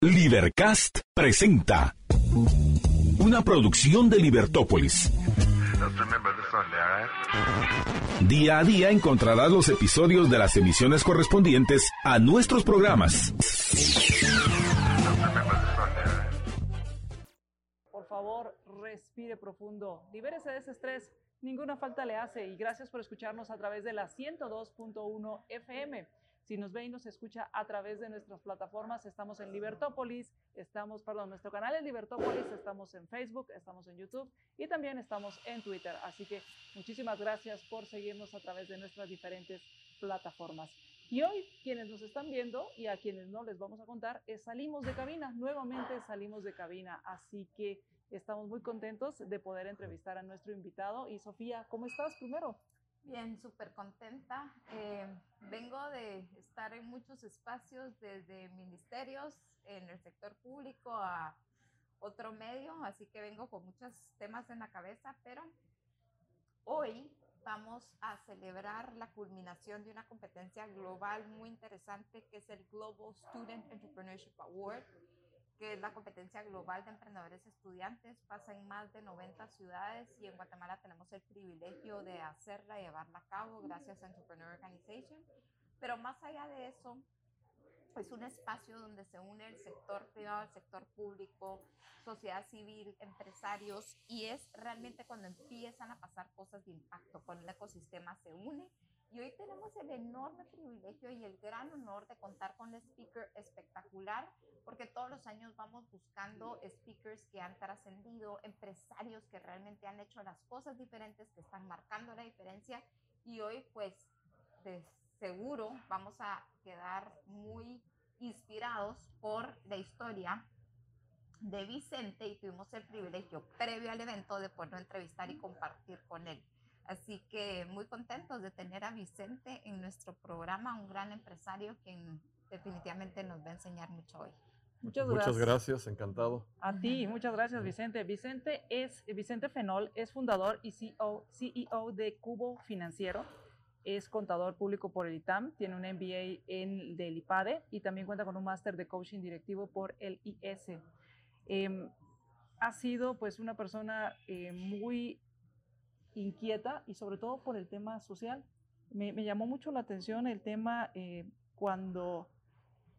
Libercast presenta una producción de Libertópolis. Día a día encontrarás los episodios de las emisiones correspondientes a nuestros programas. Por favor, respire profundo, libérese de ese estrés, ninguna falta le hace y gracias por escucharnos a través de la 102.1 FM. Si nos ve y nos escucha a través de nuestras plataformas, estamos en Libertópolis, estamos, perdón, nuestro canal es Libertópolis, estamos en Facebook, estamos en YouTube y también estamos en Twitter. Así que muchísimas gracias por seguirnos a través de nuestras diferentes plataformas. Y hoy quienes nos están viendo y a quienes no les vamos a contar es salimos de cabina, nuevamente salimos de cabina. Así que estamos muy contentos de poder entrevistar a nuestro invitado. Y Sofía, ¿cómo estás primero? Bien, súper contenta. Eh, vengo de estar en muchos espacios, desde ministerios, en el sector público a otro medio, así que vengo con muchos temas en la cabeza, pero hoy vamos a celebrar la culminación de una competencia global muy interesante que es el Global Student Entrepreneurship Award que es la competencia global de emprendedores estudiantes, pasa en más de 90 ciudades y en Guatemala tenemos el privilegio de hacerla y llevarla a cabo gracias a Entrepreneur Organization. Pero más allá de eso, es un espacio donde se une el sector privado, el sector público, sociedad civil, empresarios, y es realmente cuando empiezan a pasar cosas de impacto, cuando el ecosistema se une y hoy tenemos el enorme privilegio y el gran honor de contar con un speaker espectacular, porque todos los años vamos buscando speakers que han trascendido, empresarios que realmente han hecho las cosas diferentes, que están marcando la diferencia. Y hoy, pues, de seguro vamos a quedar muy inspirados por la historia de Vicente y tuvimos el privilegio previo al evento de poderlo entrevistar y compartir con él. Así que muy contentos de tener a Vicente en nuestro programa, un gran empresario quien definitivamente nos va a enseñar mucho hoy. Muchas gracias. Muchas gracias, encantado. A ti, muchas gracias Vicente. Vicente es Vicente Fenol, es fundador y CEO, CEO de Cubo Financiero. Es contador público por el ITAM, tiene un MBA en del IPADE y también cuenta con un máster de coaching directivo por el IS. Em, ha sido pues una persona eh, muy inquieta y sobre todo por el tema social. Me, llamó mucho la atención el tema eh, cuando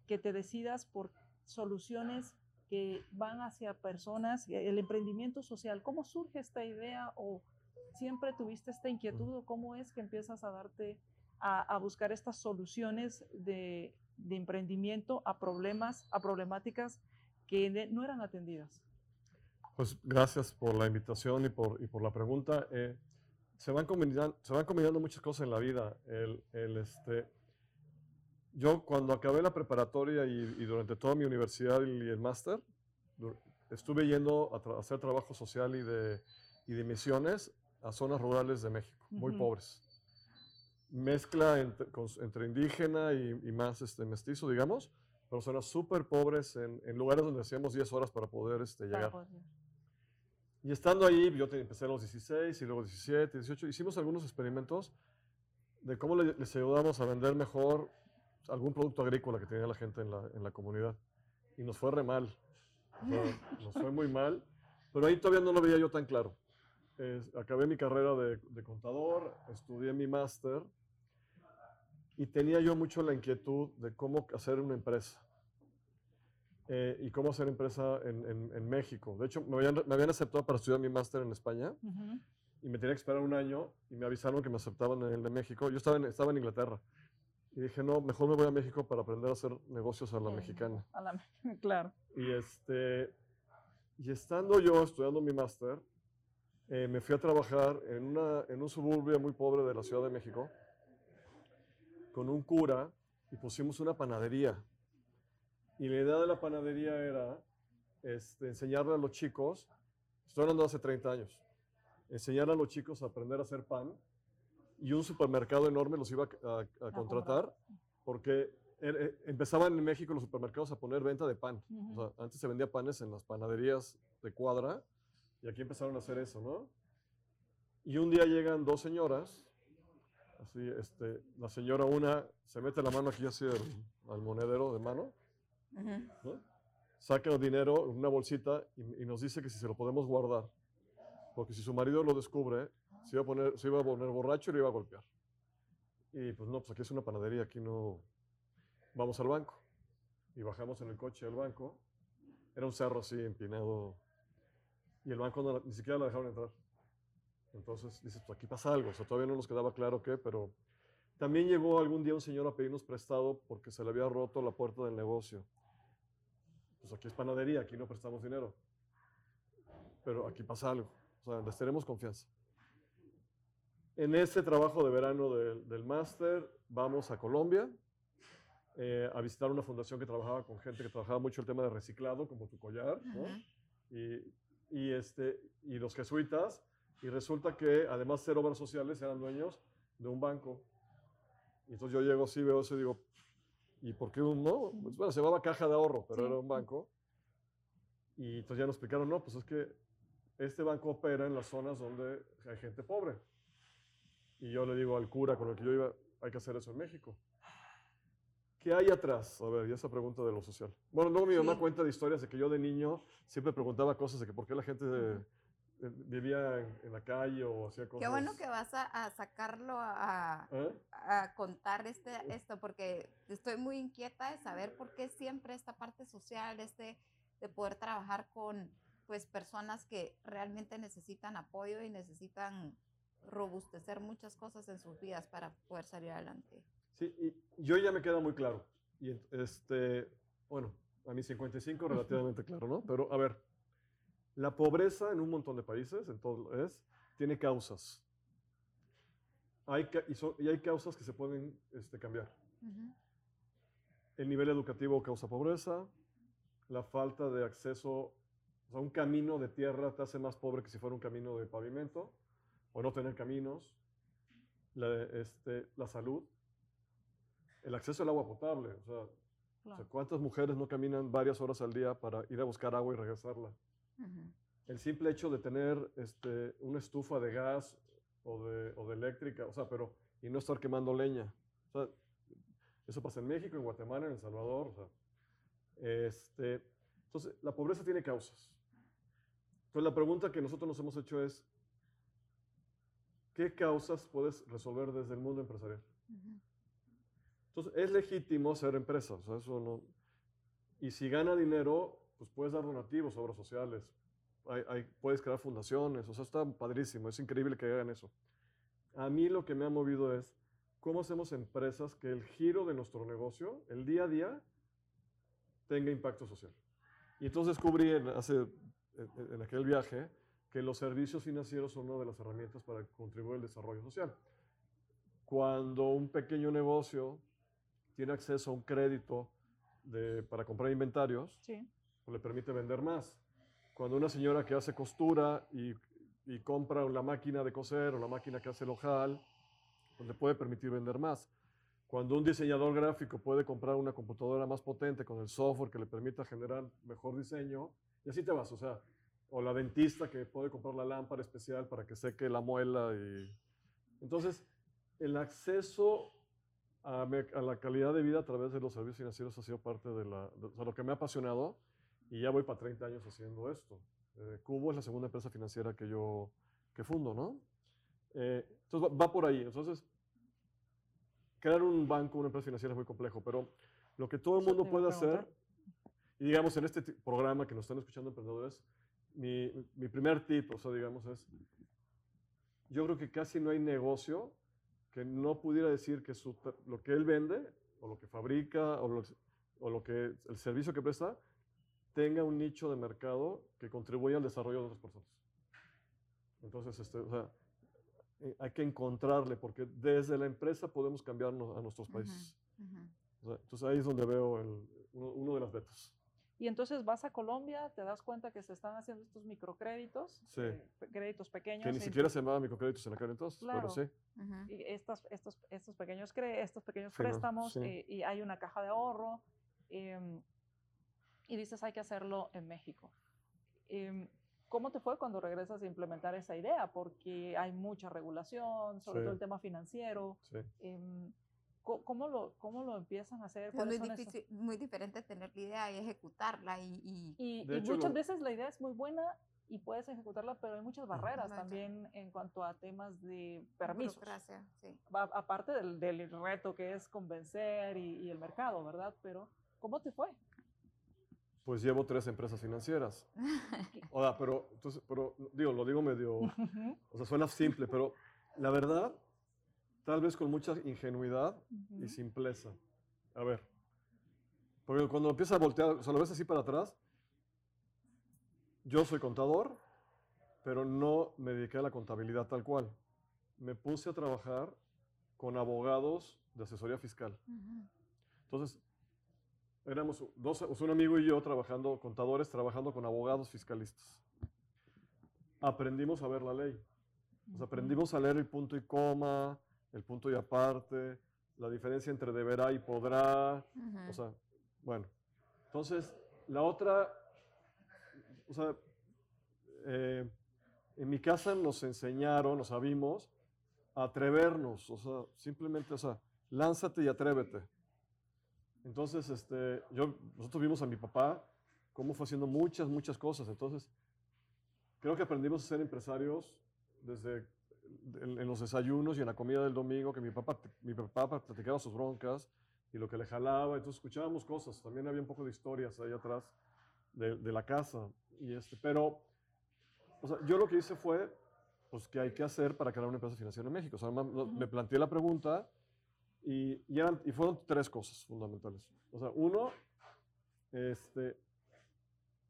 que te decidas por soluciones que van hacia personas, el emprendimiento social. ¿Cómo surge esta idea o siempre tuviste esta inquietud o cómo es que empiezas a darte a, buscar estas soluciones de, emprendimiento a problemas, a problemáticas que no eran atendidas? Pues gracias por la invitación y por, y por la pregunta. Eh, se, van combinando, se van combinando muchas cosas en la vida. El, el, este, yo cuando acabé la preparatoria y, durante toda mi universidad y el máster, estuve yendo a, hacer trabajo social y de, y de misiones a zonas rurales de México, muy pobres. Mezcla entre, entre indígena y, y, más este, mestizo, digamos, pero zonas súper pobres en, en, lugares donde hacíamos 10 horas para poder este, llegar. Y estando ahí, yo empecé a los 16 y luego 17, 18, hicimos algunos experimentos de cómo les ayudamos a vender mejor algún producto agrícola que tenía la gente en la, en la comunidad. Y nos fue re mal. nos fue muy mal. Pero ahí todavía no lo veía yo tan claro. acabé mi carrera de, de contador, estudié mi máster y tenía yo mucho la inquietud de cómo hacer una empresa. Eh, y cómo hacer empresa en, en, México. De hecho, me habían, me habían, aceptado para estudiar mi máster en España y me tenía que esperar un año y me avisaron que me aceptaban en el de México. Yo estaba en, estaba en Inglaterra y dije, no, mejor me voy a México para aprender a hacer negocios a la mexicana. A la, claro. Y, este, y estando yo estudiando mi máster, eh, me fui a trabajar en, una, en un suburbio muy pobre de la Ciudad de México con un cura y pusimos una panadería y la idea de la panadería era este, enseñarle a los chicos, estoy hablando de hace 30 años, enseñar a los chicos a aprender a hacer pan y un supermercado enorme los iba a, contratar porque er, eh, empezaban en México los supermercados a poner venta de pan. antes se vendía panes en las panaderías de cuadra y aquí empezaron a hacer eso, ¿no? Y un día llegan dos señoras, así, este, la señora una se mete la mano aquí así al monedero de mano saca dinero en una bolsita y, nos dice que si se lo podemos guardar, porque si su marido lo descubre, se iba a poner, se iba a poner borracho y le iba a golpear. Y pues no, pues aquí es una panadería, aquí no. Vamos al banco. Y bajamos en el coche al banco. Era un cerro así empinado. Y el banco no- ni siquiera la dejaron entrar. Entonces dices, pues aquí pasa algo. O todavía no nos quedaba claro qué, pero también llegó algún día un señor a pedirnos prestado porque se le había roto la puerta del negocio. Pues aquí es panadería, aquí no prestamos dinero. Pero aquí pasa algo. O sea, les tenemos confianza. En este trabajo de verano del, del máster, vamos a Colombia eh, a visitar una fundación que trabajaba con gente que trabajaba mucho el tema de reciclado, como tu collar, y, y, este, y los jesuitas, y resulta que además de ser obras sociales eran dueños de un banco. Y entonces yo llego así, veo eso y digo, ¿y por qué un no? Pues bueno, se llamaba caja de ahorro, pero Sí. era un banco. Y entonces ya nos explicaron, no, pues es que este banco opera en las zonas donde hay gente pobre. Y yo le digo al cura con el que yo iba, hay que hacer eso en México. ¿Qué hay atrás? A ver, y esa pregunta de lo social. Bueno, luego mi mamá Sí. cuenta de historias de que yo de niño siempre preguntaba cosas de que por qué la gente eh, vivía en, la calle o hacía cosas. Qué bueno que vas a, a sacarlo a, ¿Eh? a contar este, esto, porque estoy muy inquieta de saber por qué siempre esta parte social, este, de poder trabajar con pues personas que realmente necesitan apoyo y necesitan robustecer muchas cosas en sus vidas para poder salir adelante. Sí, y yo ya me queda muy claro. Y este, bueno, a mis 55 relativamente claro, ¿no? Pero a ver, la pobreza en un montón de países, en todo es, tiene causas. Hay, y, son- y hay causas que se pueden este, cambiar. El nivel educativo causa pobreza, la falta de acceso, o sea, un camino de tierra te hace más pobre que si fuera un camino de pavimento, o no tener caminos, la, este, la salud, el acceso al agua potable, o sea, o sea, Claro. ¿cuántas mujeres no caminan varias horas al día para ir a buscar agua y regresarla? Ujú. El simple hecho de tener este, una estufa de gas o de, o de eléctrica, o sea, pero, y no estar quemando leña. O sea, eso pasa en México, en Guatemala, en El Salvador. O sea, este, entonces, la pobreza tiene causas. Entonces, la pregunta que nosotros nos hemos hecho es, ¿qué causas puedes resolver desde el mundo empresarial? Entonces, es legítimo ser empresa, o sea, eso no... Y si gana dinero, pues puedes dar donativos, obras sociales, hay- hay- puedes crear fundaciones, o sea, está padrísimo, es increíble que hagan eso. A mí lo que me ha movido es cómo hacemos empresas que el giro de nuestro negocio, el día a día, tenga impacto social. Y entonces descubrí en, hace, en, en aquel viaje que los servicios financieros son una de las herramientas para contribuir al desarrollo social. Cuando un pequeño negocio tiene acceso a un crédito de- para comprar inventarios, Sí. Le permite vender más. Cuando una señora que hace costura y, compra la máquina de coser o la máquina que hace el ojal, pues le puede permitir vender más. Cuando un diseñador gráfico puede comprar una computadora más potente con el software que le permita generar mejor diseño, y así te vas, o sea, o la dentista que puede comprar la lámpara especial para que seque la muela y... Entonces, el acceso a, la calidad de vida a través de los servicios financieros ha sido parte de, lo que me ha apasionado y ya voy para 30 años haciendo esto. Eh, Cubo es la segunda empresa financiera que yo que fundo, ¿no? Eh, entonces va, va por ahí. Entonces, crear un banco, una empresa financiera es muy complejo, pero lo que todo el mundo puede hacer, y digamos en este programa que nos están escuchando emprendedores, mi, mi primer tip, o sea, digamos, es, yo creo que casi no hay negocio que no pudiera decir que su lo que él vende, o lo que fabrica, o lo, o lo que el servicio que presta, tenga un nicho de mercado que contribuya al desarrollo de otras personas. Entonces, este, o sea, eh, hay que encontrarle, porque desde la empresa podemos cambiarnos a nuestros países. Ujú. O sea, entonces ahí es donde veo el- uno, uno de las vetas. Y entonces vas a Colombia, te das cuenta que se están haciendo estos microcréditos, Sí. eh, créditos pequeños. Que ni siquiera se llamaba microcréditos en aquel entonces, Claro. pero sí. Ujú. y estas, estos, estos pequeños, cre- estos pequeños Sí, no, préstamos sí. eh, y hay una caja de ahorro em, y dices hay que hacerlo en México. Em, ¿Cómo te fue cuando regresas a implementar esa idea? Porque hay mucha regulación, sobre Sí. todo el tema financiero. sí. Em, ¿Cómo lo, cómo lo empiezan a hacer? Es ¿Cuáles muy, difícil, muy diferente tener la idea y ejecutarla y, y Y, y hecho, muchas lo- veces la idea es muy buena y puedes ejecutarla, pero hay muchas barreras también en cuanto a temas de permisos. sí. Aparte del, del reto que es convencer y, y el mercado, ¿verdad? Pero, ¿cómo te fue? Pues llevo tres empresas financieras. O sea, pero, entonces, pero digo, lo digo medio, o sea, suena simple, pero la verdad, tal vez con mucha ingenuidad y Ujú. simpleza. A ver, porque cuando empieza a voltear, o sea, lo ves así para atrás, yo soy contador, pero no me dediqué a la contabilidad tal cual. Me puse a trabajar con abogados de asesoría fiscal. Ujú. Entonces, éramos dos, un amigo y yo trabajando, contadores, trabajando con abogados fiscalistas. Aprendimos a ver la ley. Aprendimos a leer el punto y coma, el punto y aparte, la diferencia entre deberá y podrá. O sea, bueno. Entonces, la otra, o sea, eh, en mi casa nos enseñaron, nos sabimos, a atrevernos, o sea, simplemente, o sea, lánzate y atrévete. Entonces, este, yo, nosotros vimos a mi papá cómo fue haciendo muchas, muchas cosas. Entonces, creo que aprendimos a ser empresarios desde en, en los desayunos y en la comida del domingo, que mi papá, mi papá platicaba sus broncas y lo que le jalaba. Entonces, escuchábamos cosas. También había un poco de historias ahí atrás de, de la casa. Y este, pero, o sea, yo lo que hice fue, pues, ¿qué hay que hacer para crear una empresa financiera en México? O sea, me planteé la pregunta y, y, eran, y fueron tres cosas fundamentales. O sea, uno, este,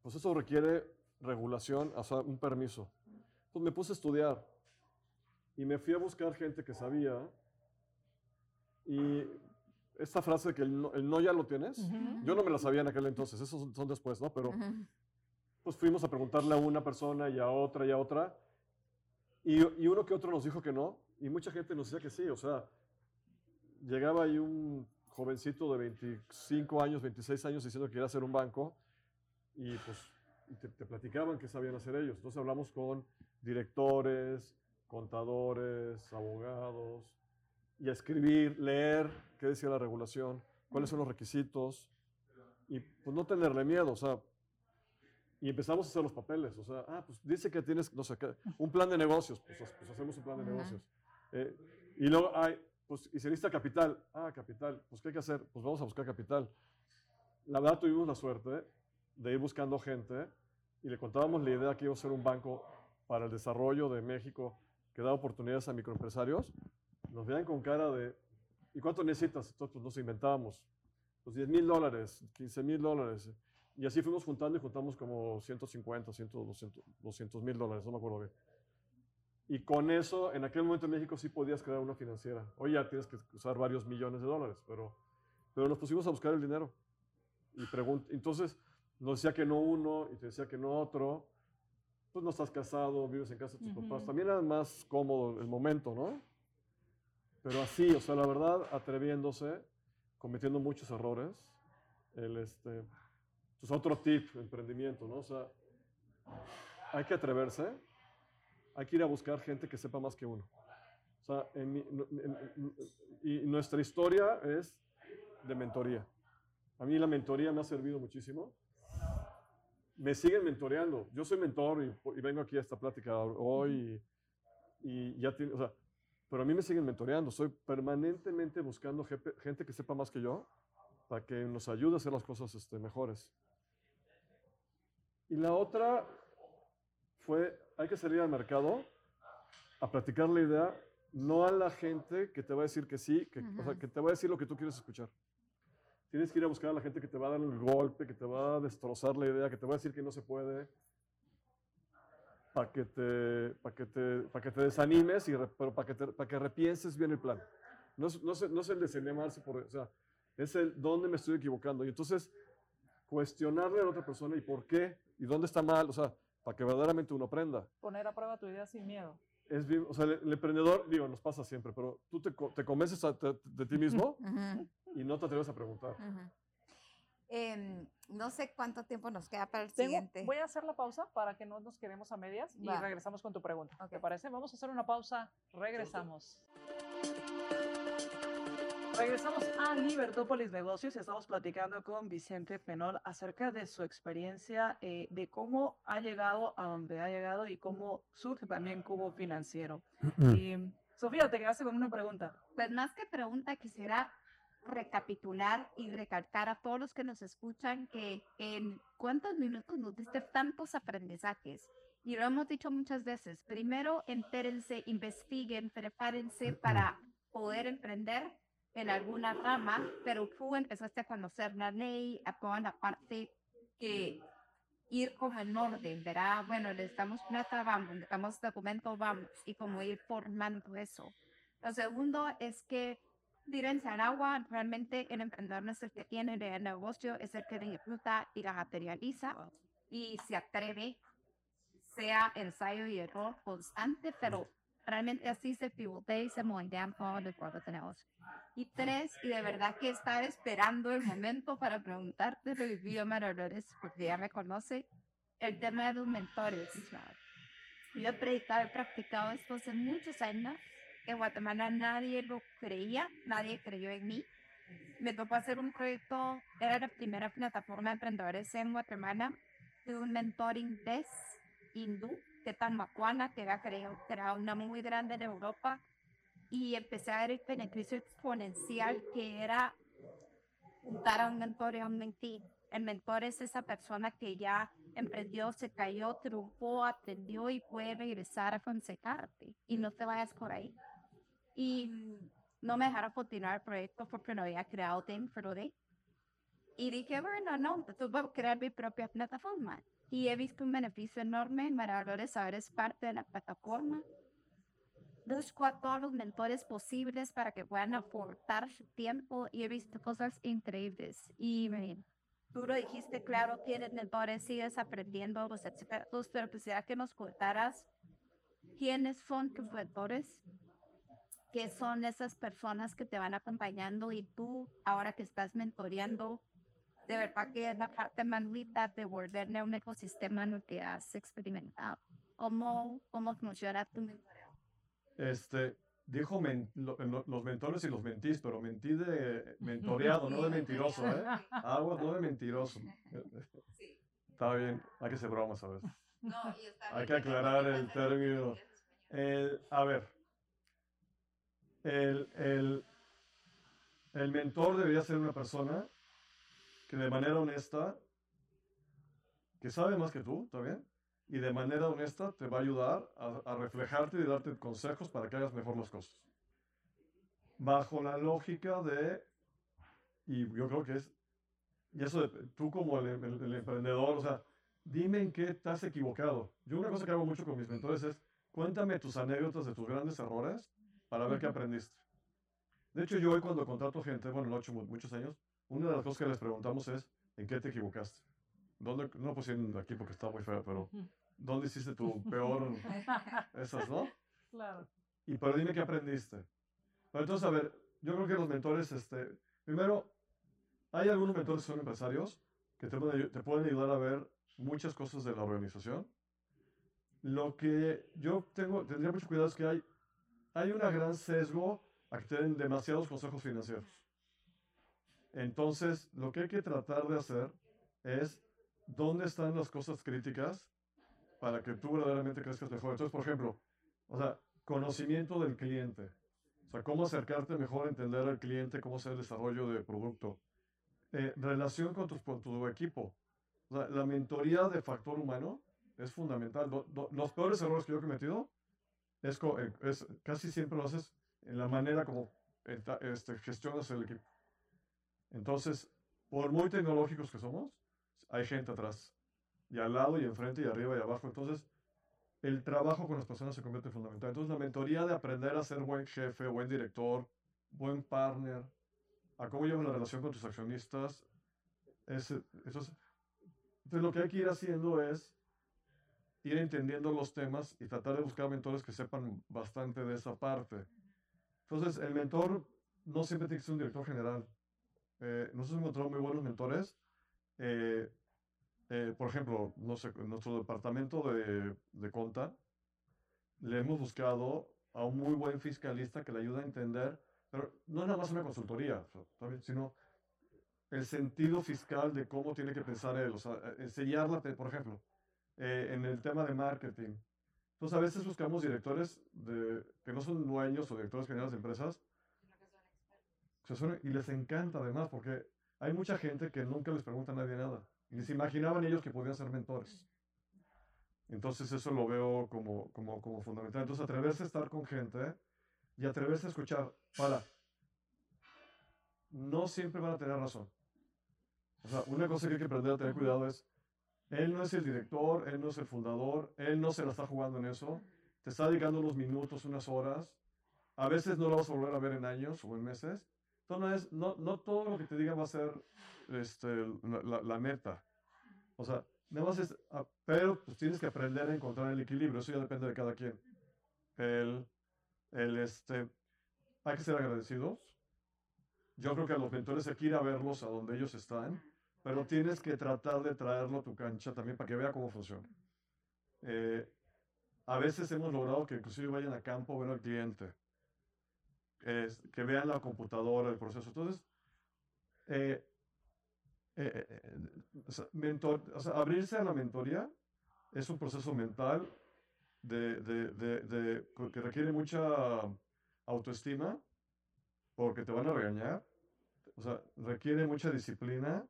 pues eso requiere regulación, o sea, un permiso. Entonces me puse a estudiar y me fui a buscar gente que sabía. Y esta frase de que el no, el no ya lo tienes, Ujú. yo no me la sabía en aquel entonces, esos son, son después, ¿no? Pero Ujú. pues fuimos a preguntarle a una persona y a otra y a otra. Y, y uno que otro nos dijo que no. Y mucha gente nos decía que sí. O sea, llegaba ahí un jovencito de 25 años, 26 años diciendo que quería hacer un banco. Y pues te, te platicaban qué sabían hacer ellos. Entonces hablamos con directores, contadores, abogados. Y a escribir, leer qué decía la regulación, cuáles son los requisitos. Y pues no tenerle miedo. O sea, y empezamos a hacer los papeles. O sea, ah, pues dice que tienes, no sé, qué, un plan de negocios. Pues, pues hacemos un plan de negocios. Eh, y luego, ay, pues, y se necesita capital. Ah, capital. Pues, ¿qué hay que hacer? Pues vamos a buscar capital. La verdad, tuvimos la suerte de ir buscando gente y le contábamos la idea que iba a ser un banco para el desarrollo de México que da oportunidades a microempresarios. Nos veían con cara de, ¿y cuánto necesitas? Entonces, pues nos inventábamos. Pues 10 mil dólares, 15 mil dólares. Y así fuimos juntando y juntamos como 150, 100, 200 mil dólares, no me acuerdo bien. Y con eso, en aquel momento en México sí podías crear una financiera. Hoy ya tienes que usar varios millones de dólares, pero, pero nos pusimos a buscar el dinero. Y entonces nos decía que no uno y te decía que no otro. Pues no estás casado, vives en casa de tus Ujú. papás. También era más cómodo el momento, ¿no? Pero así, o sea, la verdad, atreviéndose, cometiendo muchos errores. El, este, pues otro tip, emprendimiento, ¿no? O sea, hay que atreverse, hay que ir a buscar gente que sepa más que uno. O sea, en en- en- y nuestra historia es de mentoría. A mí la mentoría me ha servido muchísimo. Me siguen mentoreando. Yo soy mentor y, y vengo aquí a esta plática hoy y, y ya tiene, o sea, pero a mí me siguen mentoreando. Estoy permanentemente buscando gente que sepa más que yo para que nos ayude a hacer las cosas este, mejores. Y la otra fue, hay que salir al mercado a platicar la idea, no a la gente que te va a decir que sí, que, o sea, que te va a decir lo que tú quieres escuchar. Tienes que ir a buscar a la gente que te va a dar el golpe, que te va a destrozar la idea, que te va a decir que no se puede, para que te, para que te, para que te desanimes, y re- pero para que, te- para que repienses bien el plan. No es, no es, no es el desanimarse, por, o sea, es el dónde me estoy equivocando. Y entonces, cuestionarle a la otra persona y por qué, y dónde está mal, o sea, para que verdaderamente uno aprenda. Poner a prueba tu idea sin miedo. Es o sea, el, el emprendedor, digo, nos pasa siempre, pero tú te, te convences a- te- de ti mismo Ujú, y no te atreves a preguntar. ujú. Em, no sé cuánto tiempo nos queda para el Tengo- siguiente. voy a hacer la pausa para que no nos quedemos a medias y Va. regresamos con tu pregunta. ¿Te Ok. parece? Vamos a hacer una pausa. Regresamos. Regresamos a Libertópolis Negocios y estamos platicando con Vicente Penol acerca de su experiencia, eh, de cómo ha llegado a donde ha llegado y cómo surge también Cubo Financiero. Y, Sofía, te quedaste con una pregunta. Pues más que pregunta, quisiera recapitular y recalcar a todos los que nos escuchan que en cuántos minutos nos diste tantos aprendizajes. Y lo hemos dicho muchas veces. Primero, entérense, investiguen, prepárense para poder emprender en alguna rama, pero tú empezaste a conocer la ley, a toda la parte que ir como en orden, ¿verdad? Bueno, necesitamos plata, vamos, necesitamos documento, vamos, y como ir formando eso. Lo segundo es que en agua, realmente el emprendedor no es el que tiene el negocio, es el que disfruta y la materializa y se atreve, sea ensayo y error constante, pero realmente así se pivotea y se moldean todos los cuadros de negocio. Y tres, y de verdad que estaba esperando el momento para preguntarte idioma de porque ya me conoce, el tema de los mentores. Yo he predicado, he practicado esto hace muchos años. En Guatemala nadie lo creía, nadie creyó en mí. Me tocó hacer un proyecto, era la primera plataforma de emprendedores en Guatemala, de un mentor inglés, hindú, que tan macuana, que era, era una muy grande en Europa, y empecé a ver el beneficio exponencial que era juntar a un mentor y a un mentí. El mentor es esa persona que ya emprendió, se cayó, triunfó, aprendió y puede regresar a aconsejarte y no te vayas por ahí. Y no me dejaron continuar el proyecto porque no había creado Team Day. Y dije, bueno, no, entonces voy a crear mi propia plataforma. Y he visto un beneficio enorme, maravilloso saber es parte de la plataforma busco a todos los mentores posibles para que puedan aportar tiempo y he visto cosas increíbles. Y tú lo dijiste, claro, tienes mentores, sigues aprendiendo los expertos, pero quisiera que nos contaras quiénes son tus mentores, qué son esas personas que te van acompañando y tú, ahora que estás mentoreando, de verdad que es la parte manuita de volverme a un ecosistema el que has experimentado. ¿Cómo, cómo funciona tu mentor? Este, dijo los mentores y los mentís, pero mentí de mentoreado, no de mentiroso, ¿eh? Aguas, no de mentiroso. Está bien, hay que ser bromas a veces. hay que aclarar el término. a ver, el, el, el mentor debería ser una persona que de manera honesta, que sabe más que tú, ¿está bien? Y de manera honesta te va a ayudar a, reflejarte y darte consejos para que hagas mejor las cosas. Bajo la lógica de, y yo creo que es, y eso de, tú como el, emprendedor, o sea, dime en qué has equivocado. Yo una cosa que hago mucho con mis mentores es, cuéntame tus anécdotas de tus grandes errores para ver qué aprendiste. De hecho, yo hoy cuando contrato gente, bueno, lo he hecho muchos años, una de las cosas que les preguntamos es, ¿en qué te equivocaste? ¿Dónde, no puse aquí porque está muy feo, pero ¿dónde hiciste tu peor? Esas, ¿no? Claro. Y pero dime qué aprendiste. Pero entonces, a ver, yo creo que los mentores, este, primero, hay algunos mentores que son empresarios que te pueden, te pueden ayudar a ver muchas cosas de la organización. Lo que yo tengo, tendría mucho cuidado es que hay, hay un gran sesgo a que te den demasiados consejos financieros. Entonces, lo que hay que tratar de hacer es dónde están las cosas críticas para que tú verdaderamente crezcas mejor. Entonces, por ejemplo, o sea, conocimiento del cliente. O sea, cómo acercarte mejor a entender al cliente, cómo hacer el desarrollo de producto. Eh, relación con tu, tu, equipo. O sea, la mentoría de factor humano es fundamental. los peores errores que yo he cometido es, eh, es, casi siempre lo haces en la manera como este, gestionas el equipo. Entonces, por muy tecnológicos que somos, hay gente atrás, y al lado, y enfrente, y arriba, y abajo. Entonces, el trabajo con las personas se convierte en fundamental. Entonces, la mentoría de aprender a ser buen jefe, buen director, buen partner, a cómo llevas la relación con tus accionistas, es, eso es, entonces lo que hay que ir haciendo es ir entendiendo los temas y tratar de buscar mentores que sepan bastante de esa parte. Entonces, el mentor no siempre tiene que ser un director general. Eh, nosotros hemos encontrado muy buenos mentores eh, eh, por ejemplo, no sé, en nuestro departamento de, de Conta, le hemos buscado a un muy buen fiscalista que le ayuda a entender pero no nada más una consultoría, sino el sentido fiscal de cómo tiene que pensar él, o sea, e, enseñarla, por ejemplo, eh, en el tema de marketing. Entonces, a veces buscamos directores de, que no son dueños o directores generales de empresas, y les encanta además, porque hay mucha gente que nunca les pregunta a nadie nada, ni se imaginaban ellos que podían ser mentores. Entonces, eso lo veo como, como, como fundamental. Entonces, atreverse a estar con gente y atreverse a escuchar, para, no siempre van a tener razón. O sea, una cosa que hay que aprender a tener cuidado es, él no es el director, él no es el fundador, él no se la está jugando en eso, te está dedicando unos minutos, unas horas, a veces no lo vas a volver a ver en años o en meses, entonces no, no todo lo que te diga va a ser este, la, la, meta. O sea, nada más es, ah, pero pues tienes que aprender a encontrar el equilibrio, eso ya depende de cada quien. El, el este, hay que ser agradecidos, yo creo que a los mentores hay que ir a verlos a donde ellos están, pero tienes que tratar de traerlo a tu cancha también para que vea cómo funciona. Eh, a veces hemos logrado que inclusive vayan a campo a ver al cliente, que vean la computadora, el proceso. Entonces, eh, eh, mentor, o sea, abrirse a la mentoría es un proceso mental de, de, de, que requiere mucha autoestima, porque te van a regañar, o sea, requiere mucha disciplina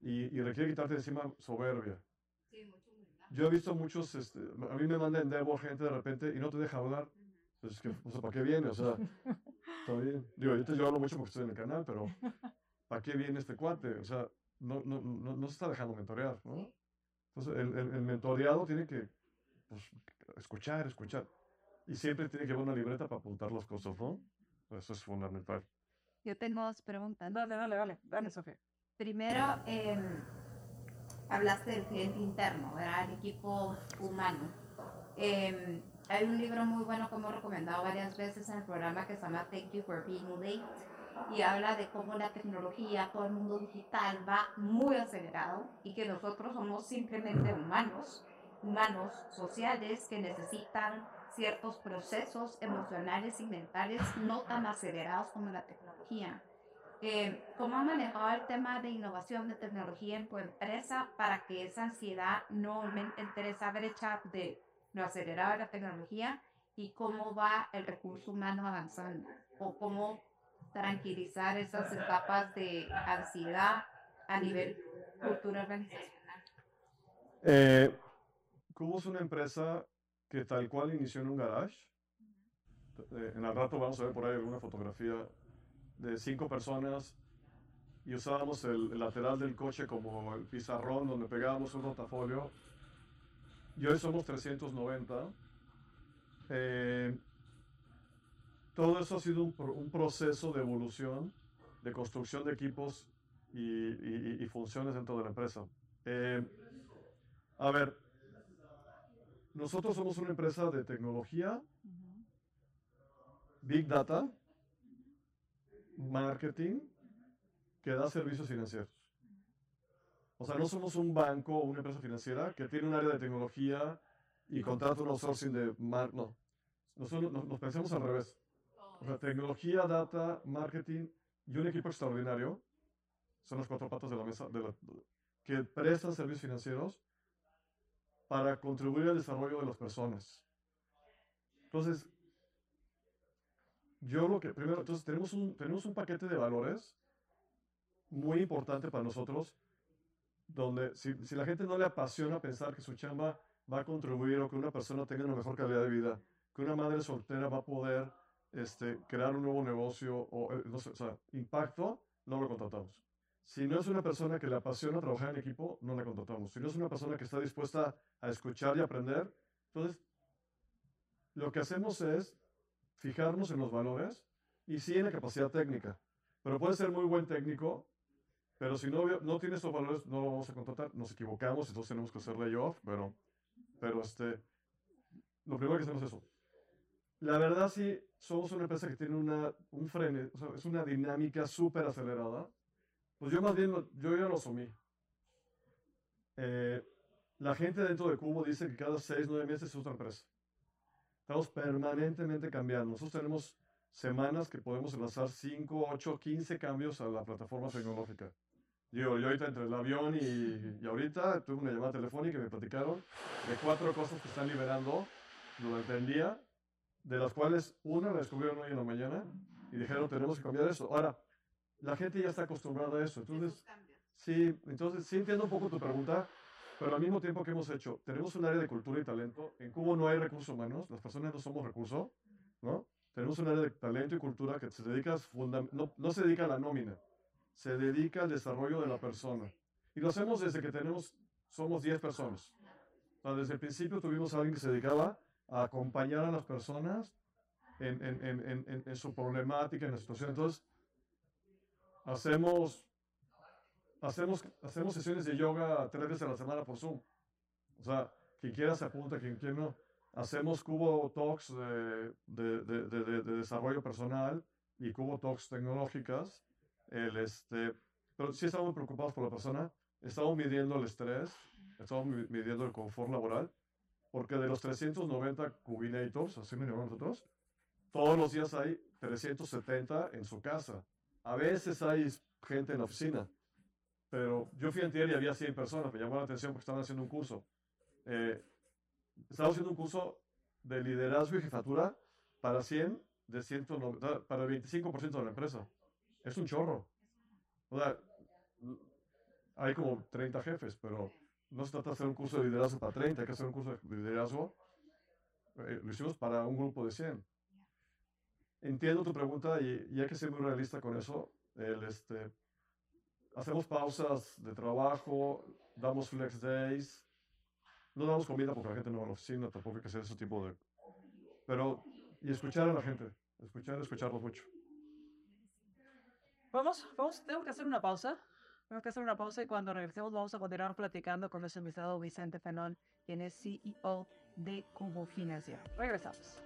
y, y requiere quitarte encima soberbia. Sí, mucho Yo he visto muchos, este, a mí me mandan Endeavor gente de repente y no te deja hablar. Pues que, o sea, ¿para qué viene? O sea, está bien. Digo, yo, te, yo hablo mucho porque estoy en el canal, pero ¿para qué viene este cuate? O sea, no, no, no, no se está dejando mentorear, ¿no? Entonces, el, el, el mentoreado tiene que pues, escuchar, escuchar. Y siempre tiene que haber una libreta para apuntar las cosas, ¿no? Eso es fundamental. Yo tengo dos preguntas. Dale, dale, dale, dale, Sofía. Primero, em, hablaste del cliente interno, ¿verdad? El equipo humano. Em, hay un libro muy bueno que hemos recomendado varias veces en el programa que se llama Thank You for Being Late y habla de cómo la tecnología, todo el mundo digital va muy acelerado y que nosotros somos simplemente humanos, humanos sociales que necesitan ciertos procesos emocionales y mentales no tan acelerados como la tecnología. Eh, ¿Cómo ha manejado el tema de innovación de tecnología en tu empresa para que esa ansiedad no entre esa brecha de lo acelerado de la tecnología y cómo va el recurso humano avanzando? ¿O cómo tranquilizar esas etapas de ansiedad a nivel cultural organizacional? Eh, ¿Cómo es una empresa que tal cual inició en un garage. Eh, en el rato vamos a ver por ahí alguna fotografía de cinco personas y usábamos el, lateral del coche como el pizarrón donde pegábamos un rotafolio. Y hoy somos 390. Eh, todo eso ha sido un, un, proceso de evolución, de construcción de equipos y, y, funciones dentro de la empresa. Eh, a ver, nosotros somos una empresa de tecnología, Big Data, marketing, que da servicios financieros. O sea, no somos un banco o una empresa financiera que tiene un área de tecnología y contrata un outsourcing de... Mar no, nosotros nos, pensamos al revés. Tecnología, data, marketing y un equipo extraordinario, son las cuatro patas de la mesa, de que prestan servicios financieros para contribuir al desarrollo de las personas. Entonces, yo lo que, primero, entonces tenemos un, tenemos un paquete de valores muy importante para nosotros, donde si, si, la gente no le apasiona pensar que su chamba va a contribuir o que una persona tenga una mejor calidad de vida, que una madre soltera va a poder este, crear un nuevo negocio o, eh, no sé, o sea, impacto, no lo contratamos. Si no es una persona que le apasiona trabajar en equipo, no la contratamos. Si no es una persona que está dispuesta a escuchar y aprender, entonces lo que hacemos es fijarnos en los valores y sí en la capacidad técnica. Pero puede ser muy buen técnico, pero si no, no tiene esos valores, no lo vamos a contratar. Nos equivocamos, entonces tenemos que hacer layoff, pero, pero este, lo primero que hacemos es eso. La verdad sí, somos una empresa que tiene una, un freno, o sea, es una dinámica súper acelerada pues yo más bien, yo ya lo asumí. Eh, la gente dentro de Cubo dice que cada seis, nueve meses es otra empresa. Estamos permanentemente cambiando. Nosotros tenemos semanas que podemos lanzar 5, 8, 15 cambios a la plataforma tecnológica. Yo, yo ahorita entre el avión y, y, ahorita tuve una llamada telefónica y me platicaron de cuatro cosas que están liberando durante el día, de las cuales una la descubrieron hoy en la mañana y dijeron tenemos que cambiar eso. Ahora, la gente ya está acostumbrada a eso. Entonces, sí, entonces sí entiendo un poco tu pregunta, pero al mismo tiempo que hemos hecho, tenemos un área de cultura y talento. En Cubo no hay recursos humanos, las personas no somos recursos, ¿no? Tenemos un área de talento y cultura que se dedica no, no se dedica a la nómina, se dedica al desarrollo de la persona. Y lo hacemos desde que tenemos, somos 10 personas. O sea, desde el principio tuvimos a alguien que se dedicaba a acompañar a las personas en, en, en, en su problemática, en la situación. Entonces, hacemos, hacemos, hacemos sesiones de yoga tres veces a la semana por Zoom. O sea, quien quiera se apunta, quien quiera no. Hacemos Cubo Talks de, de, de, de, desarrollo personal y Cubo Talks tecnológicas. El, este, pero sí estamos preocupados por la persona. Estamos midiendo el estrés, estamos midiendo el confort laboral, porque de los 390 cubinators, así me llamamos nosotros, todos los días hay 370 en su casa. A veces hay gente en la oficina, pero yo fui antier y había 100 personas, me llamó la atención porque estaban haciendo un curso. Eh, estaba haciendo un curso de liderazgo y jefatura para 100 de 190, para el 25% de la empresa. Es un chorro. O sea, hay como 30 jefes, pero no se trata de hacer un curso de liderazgo para 30, hay que hacer un curso de liderazgo. Eh, lo hicimos para un grupo de 100. Entiendo tu pregunta y, y, hay que ser muy realista con eso. El, este, hacemos pausas de trabajo, damos flex days, no damos comida porque la gente no va a la oficina, tampoco hay que hacer ese tipo de... Pero, y escuchar a la gente, escuchar, escucharlos mucho. Vamos, vamos, tengo que hacer una pausa. Tengo que hacer una pausa y cuando regresemos vamos a continuar platicando con nuestro invitado Vicente Fenón, quien es CEO de Cubo Financiero. Regresamos.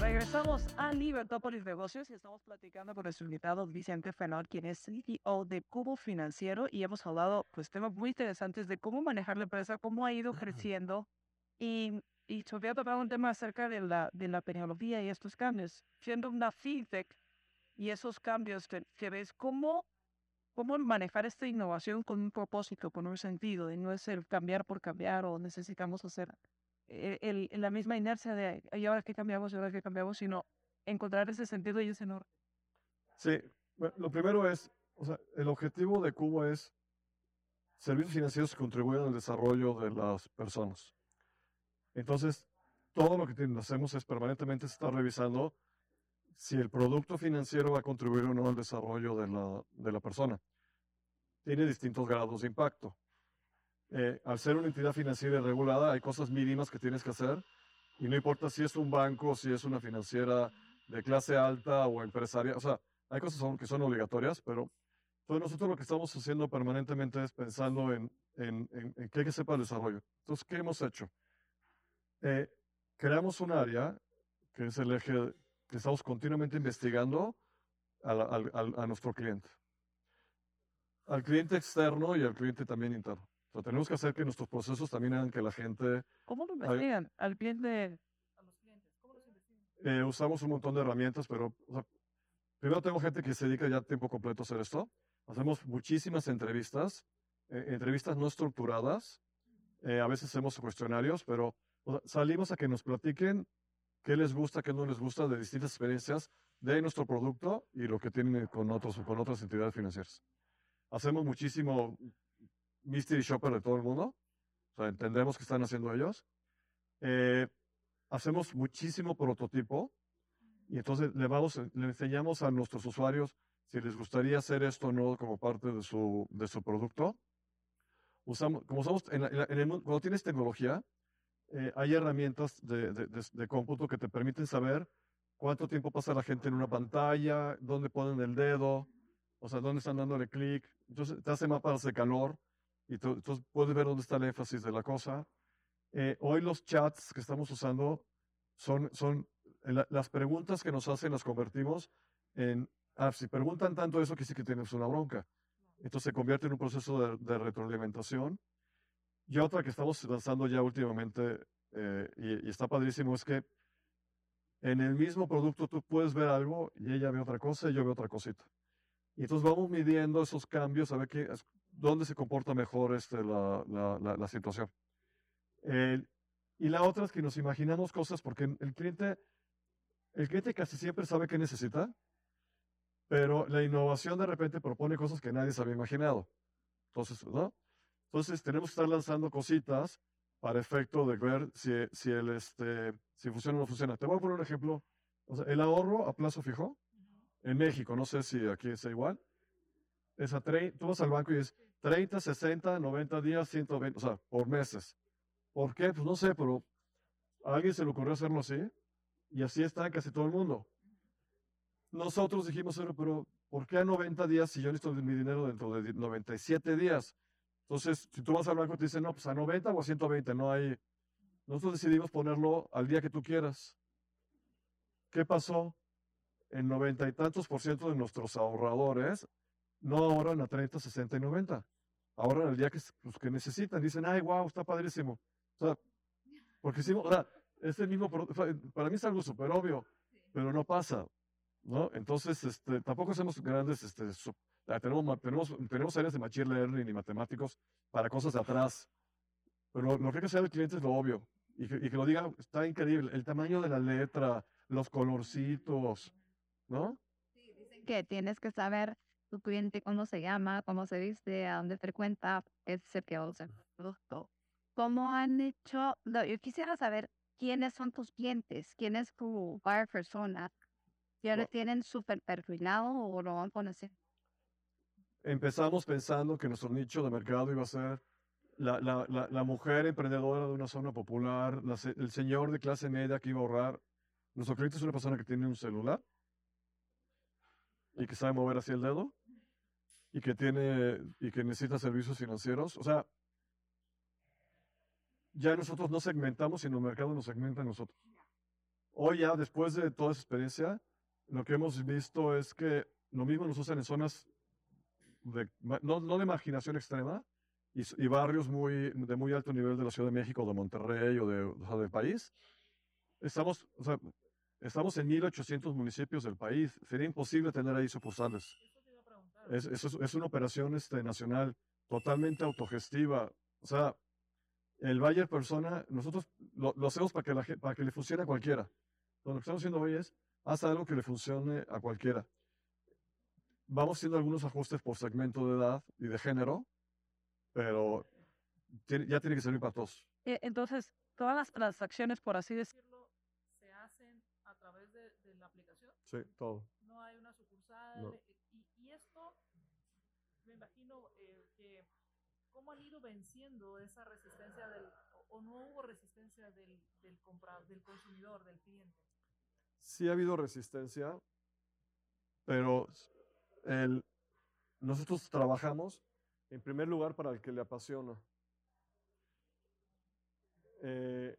Regresamos a Libertópolis Negocios y estamos platicando con nuestro invitado Vicente Fenol, quien es CEO de Cubo Financiero y hemos hablado pues temas muy interesantes de cómo manejar la empresa, cómo ha ido creciendo y, y todavía tocado un tema acerca de la, de la tecnología y estos cambios. Siendo una fintech y esos cambios que, ves, ¿cómo, cómo manejar esta innovación con un propósito, con un sentido, y no es el cambiar por cambiar o necesitamos hacer eh, el, la misma inercia de, y ahora que cambiamos, y ahora que cambiamos, sino encontrar ese sentido y ese norte. Sí, bueno, lo primero es, o sea, el objetivo de Cubo es servicios financieros que contribuyen al desarrollo de las personas. Entonces, todo lo que hacemos es permanentemente estar revisando si el producto financiero va a contribuir o no al desarrollo de la, de la persona. Tiene distintos grados de impacto. Eh, al ser una entidad financiera regulada, hay cosas mínimas que tienes que hacer y no importa si es un banco, si es una financiera de clase alta o empresaria, o sea, hay cosas que son obligatorias, pero entonces nosotros lo que estamos haciendo permanentemente es pensando en, en, en, que hay que sepa el desarrollo. Entonces, ¿qué hemos hecho? Eh, creamos un área que es el eje que estamos continuamente investigando a nuestro cliente. Al cliente externo y al cliente también interno tenemos que hacer que nuestros procesos también hagan que la gente... ¿Cómo lo investigan? Al cliente... A los clientes, ¿cómo los investigan? Eh, usamos un montón de herramientas, pero primero tengo gente que se dedica ya a tiempo completo a hacer esto. Hacemos muchísimas entrevistas, eh, entrevistas no estructuradas. Eh, a veces hacemos cuestionarios, pero salimos a que nos platiquen qué les gusta, qué no les gusta de distintas experiencias de nuestro producto y lo que tienen con, otros, con otras entidades financieras. Hacemos muchísimo mystery shopper de todo el mundo. O entendemos qué están haciendo ellos. Eh, hacemos muchísimo prototipo y entonces le, vamos, le enseñamos a nuestros usuarios si les gustaría hacer esto o no como parte de su, de su producto. Usamos, como usamos cuando tienes tecnología, eh, hay herramientas de, de, de, cómputo que te permiten saber cuánto tiempo pasa la gente en una pantalla, dónde ponen el dedo, o sea, dónde están dándole clic. Entonces te hace mapas de calor y entonces puedes ver dónde está el énfasis de la cosa. Eh, hoy los chats que estamos usando son, son las preguntas que nos hacen las convertimos en, ah, si preguntan tanto eso, que sí que tienes una bronca. Entonces se convierte en un proceso de, de retroalimentación. Y otra que estamos lanzando ya últimamente, eh, y, y está padrísimo, es que en el mismo producto tú puedes ver algo y ella ve otra cosa y yo veo otra cosita. Y entonces vamos midiendo esos cambios a ver qué, dónde se comporta mejor este, la, la- la- la situación. El- y la otra es que nos imaginamos cosas porque el cliente, el cliente casi siempre sabe qué necesita, pero la innovación de repente propone cosas que nadie se había imaginado. Entonces, ¿no? Entonces tenemos que estar lanzando cositas para efecto de ver si, si, el, este, si funciona o no funciona. Te voy a poner un ejemplo. O sea, el ahorro a plazo fijo en México, no sé si aquí es igual, es a tú vas al banco y es 30, 60, 90 días, 120, o sea, por meses. ¿Por qué? Pues no sé, pero a alguien se le ocurrió hacerlo así y así está casi todo el mundo. Nosotros dijimos, "Pero, pero ¿por qué a 90 días si yo necesito mi dinero dentro de 97 días? Entonces, si tú vas al banco te dicen, no, pues a 90 o a 120, no hay. Nosotros decidimos ponerlo al día que tú quieras. ¿Qué pasó? En 90 y tantos por ciento de nuestros ahorradores no ahorran a 30, 60 y 90. Ahorran al día que, pues, que necesitan. Dicen, ay, wow, está padrísimo. O sea, porque hicimos, o sea, es el mismo, para mí es algo súper obvio, pero no pasa, ¿no? Entonces, este, tampoco hacemos grandes, este, ah, tenemos, tenemos, tenemos áreas de machine learning y matemáticos para cosas de atrás, pero lo que hay que hacer el cliente es lo obvio, y que, y que lo diga, está increíble, el tamaño de la letra, los colorcitos, ¿no? Sí, dicen que tienes que saber tu cliente cómo se llama, cómo se viste, a dónde frecuenta, es el que usa el producto. ¿Cómo han hecho? yo quisiera saber quiénes son tus clientes, quién es tu buyer persona. ¿Ya lo tienen súper perfilado o lo van a conocer? Empezamos pensando que nuestro nicho de mercado iba a ser la, la, la, la mujer emprendedora de una zona popular, el señor de clase media que iba a ahorrar. Nuestro cliente es una persona que tiene un celular y que sabe mover así el dedo y que tiene y que necesita servicios financieros. O sea, ya nosotros no segmentamos, sino el mercado nos segmenta a nosotros. Hoy ya, después de toda esa experiencia, lo que hemos visto es que lo mismo nos usan en zonas de, no, no de marginación extrema y, y barrios muy, de muy alto nivel de la Ciudad de México, de Monterrey o, de, o sea, del país. Estamos, o sea, estamos en 1.800 municipios del país. Sería imposible tener ahí sucursales. Es, es, es una operación este, nacional totalmente autogestiva. O sea, el Bayer Persona, nosotros lo, lo hacemos para que, la, para que le funcione a cualquiera. Lo que estamos haciendo hoy es, haz algo que le funcione a cualquiera. Vamos haciendo algunos ajustes por segmento de edad y de género, pero ya tiene que servir para todos. E- Entonces, todas las transacciones, por así decirlo, se hacen a través de, de la aplicación. Sí, todo. No hay una sucursal. No. eh, Y, y esto, me imagino eh, que, ¿cómo han ido venciendo esa resistencia del, o, o no hubo resistencia del, del, compra- del consumidor, del cliente? Sí ha habido resistencia, pero nosotros trabajamos en primer lugar para el que le apasiona. Eh,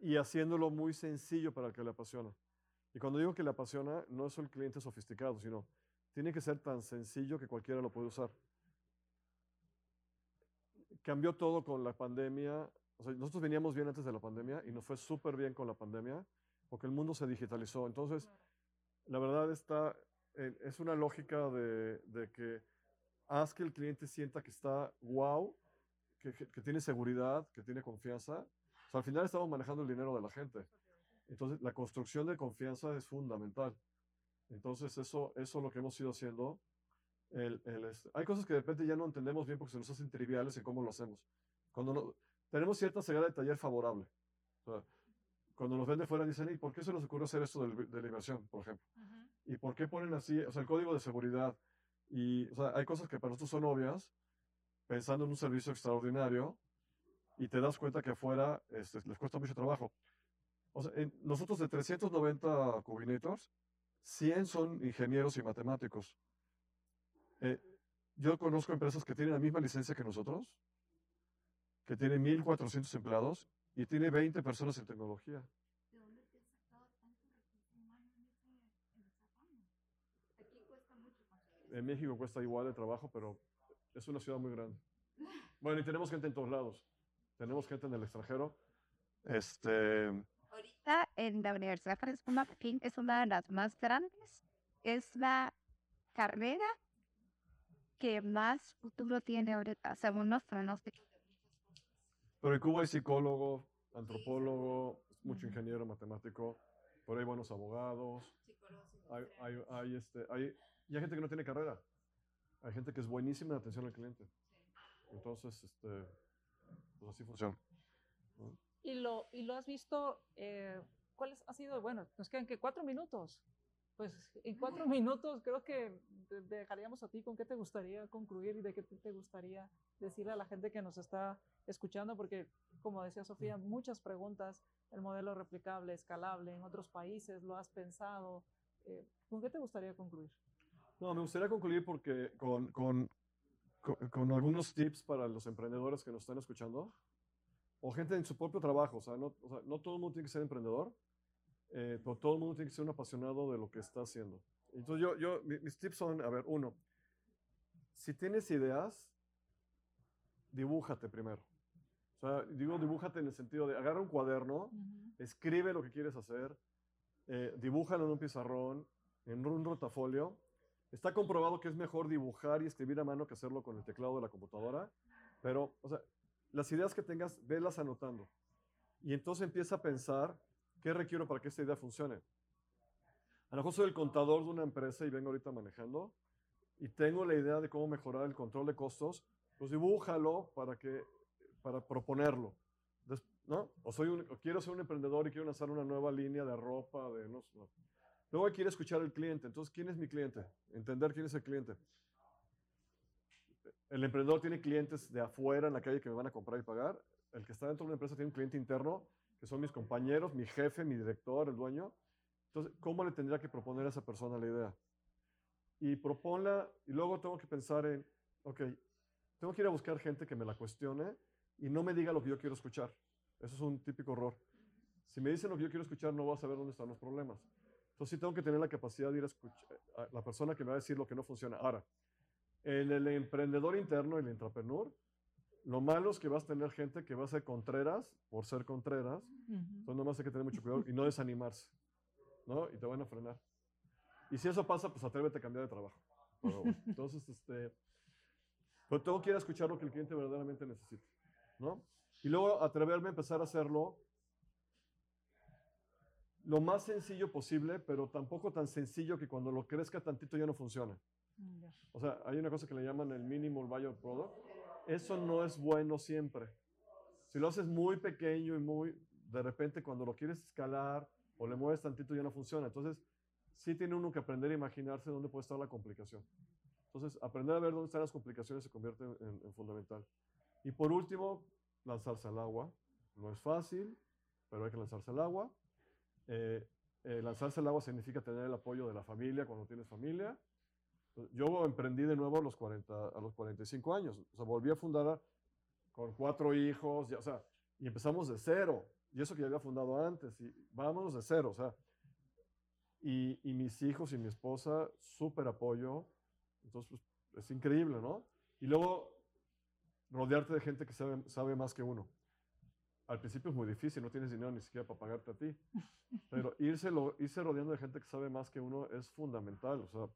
y haciéndolo muy sencillo para el que le apasiona. Y cuando digo que le apasiona, no es el cliente sofisticado, sino tiene que ser tan sencillo que cualquiera lo puede usar. Cambió todo con la pandemia. Nosotros veníamos bien antes de la pandemia y nos fue súper bien con la pandemia porque el mundo se digitalizó. Entonces, la verdad está, eh, es una lógica de, de que haz que el cliente sienta que está wow, que, que- que tiene seguridad, que tiene confianza. O sea, al final estamos manejando el dinero de la gente. Entonces, la construcción de confianza es fundamental. Entonces, eso, eso es lo que hemos ido haciendo. El- el, hay cosas que de repente ya no entendemos bien porque se nos hacen triviales en cómo lo hacemos. Cuando no- tenemos cierta ceguera de taller favorable. O sea, cuando nos ven de fuera dicen, ¿y por qué se nos ocurre hacer esto del- de, la inversión, por ejemplo? ¿Y por qué ponen así? O sea, el código de seguridad. Y, o sea, hay cosas que para nosotros son obvias, pensando en un servicio extraordinario, y te das cuenta que afuera este, les cuesta mucho trabajo. O sea, en- nosotros de 390 Cubinators, 100 son ingenieros y matemáticos. Eh, yo conozco empresas que tienen la misma licencia que nosotros, que tienen 1.400 empleados y tiene 20 personas en tecnología. ¿De dónde te has sacado tanto recurso humano en ese, en esa rama? Aquí cuesta mucho conseguir En México cuesta igual de trabajo, pero es una ciudad muy grande. Bueno, y tenemos gente en todos lados. Tenemos gente en el extranjero. Este, Ahorita en la Universidad Francisco Martín es una de las más grandes. Es la carrera que más futuro tiene ahorita, según los pronósticos. Pero en Cuba hay psicólogo, antropólogo, mucho ingeniero, matemático. Por ahí buenos abogados. Hay, hay, hay, este, hay, y hay gente que no tiene carrera. Hay gente que es buenísima en atención al cliente. Entonces, este, pues así funciona. ¿no? Y lo, y lo has visto, eh, ¿cuál ha sido? Bueno, nos quedan que cuatro minutos. Pues en cuatro minutos creo que dejaríamos a ti con qué te gustaría concluir y de qué te te gustaría decirle a la gente que nos está escuchando, porque como decía Sofía, muchas preguntas, el modelo replicable, escalable en otros países, ¿lo has pensado? Eh, ¿Con qué te gustaría concluir? No, me gustaría concluir porque con, con, con, con algunos tips para los emprendedores que nos están escuchando, o gente en su propio trabajo, o sea, no, o sea, no todo el mundo tiene que ser emprendedor, eh, pero todo el mundo tiene que ser un apasionado de lo que está haciendo. Entonces, yo, yo, mi- mis tips son, a ver, uno, si tienes ideas, dibújate primero. O sea, digo dibújate en el sentido de agarra un cuaderno, escribe lo que quieres hacer, eh, dibújalo en un pizarrón, en un rotafolio. Está comprobado que es mejor dibujar y escribir a mano que hacerlo con el teclado de la computadora, pero, o sea, las ideas que tengas, velas anotando. Y entonces empieza a pensar qué requiero para que esta idea funcione. A lo mejor soy el contador de una empresa y vengo ahorita manejando y tengo la idea de cómo mejorar el control de costos, pues dibújalo para, que, para proponerlo. ¿no? O, soy un- o quiero ser un emprendedor y quiero lanzar una nueva línea de ropa, de no, no. Luego hay que ir a escuchar al cliente. Entonces, ¿quién es mi cliente? Entender quién es el cliente. El emprendedor tiene clientes de afuera en la calle que me van a comprar y pagar. El que está dentro de una empresa tiene un cliente interno, que son mis compañeros, mi jefe, mi director, el dueño. Entonces, ¿cómo le tendría que proponer a esa persona la idea? Y proponla, y luego tengo que pensar en, ok, tengo que ir a buscar gente que me la cuestione y no me diga lo que yo quiero escuchar. Eso es un típico error. Si me dicen lo que yo quiero escuchar, no voy a saber dónde están los problemas. Entonces sí tengo que tener la capacidad de ir a escuchar a la persona que me va a decir lo que no funciona. Ahora, en el emprendedor interno, el intrapreneur, lo malo es que vas a tener gente que va a ser contreras por ser contreras. Entonces nomás hay que tener mucho cuidado y no desanimarse. ¿no? Y te van a frenar. Y si eso pasa, pues atrévete a cambiar de trabajo. Pero bueno, entonces, este, pero tengo que ir a escuchar lo que el cliente verdaderamente necesita, ¿no? Y luego atreverme a empezar a hacerlo lo más sencillo posible, pero tampoco tan sencillo que cuando lo crezca tantito ya no funciona. O sea, hay una cosa que le llaman el minimal viable product. Eso no es bueno siempre. Si lo haces muy pequeño y muy, de repente cuando lo quieres escalar o le mueves tantito ya no funciona. Entonces, sí tiene uno que aprender a imaginarse dónde puede estar la complicación. Entonces, aprender a ver dónde están las complicaciones se convierte en fundamental. Y por último, lanzarse al agua. No es fácil, pero hay que lanzarse al agua. Eh, eh, lanzarse al agua significa tener el apoyo de la familia cuando tienes familia. Yo emprendí de nuevo a los, 40, a los 45 años. O sea, volví a fundar con cuatro hijos, ya, o sea, y empezamos de cero. Y eso que ya había fundado antes, y vámonos de cero, o sea. Y, y mis hijos y mi esposa, súper apoyo. Entonces, pues, es increíble, ¿no? Y luego, rodearte de gente que sabe, sabe más que uno. Al principio es muy difícil, no tienes dinero ni siquiera para pagarte a ti. Pero irse, lo- irse rodeando de gente que sabe más que uno es fundamental. O sea,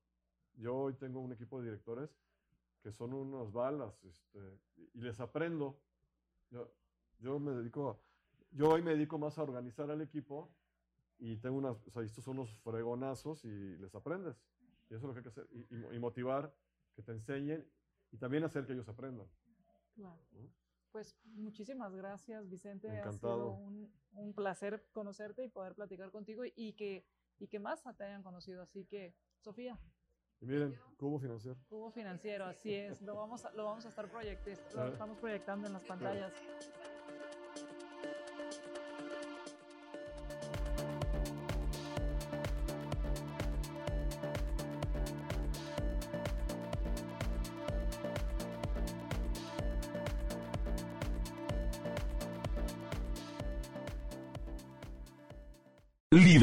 yo hoy tengo un equipo de directores que son unas balas este, y les aprendo. Yo, yo me dedico a, yo hoy me dedico más a organizar al equipo y tengo unas, o sea, estos son unos fregonazos y les aprendes. Y eso es lo que hay que hacer. Y, y motivar, que te enseñen y también hacer que ellos aprendan. Claro. ¿no? Pues muchísimas gracias, Vicente. Ha Encantado. sido un, un placer conocerte y poder platicar contigo y que, y que más te hayan conocido. Así que, Sofía, Y miren, Cubo Financiero. Cubo Financiero, así es. Lo vamos a, lo vamos a estar proyectando, lo estamos proyectando en las pantallas.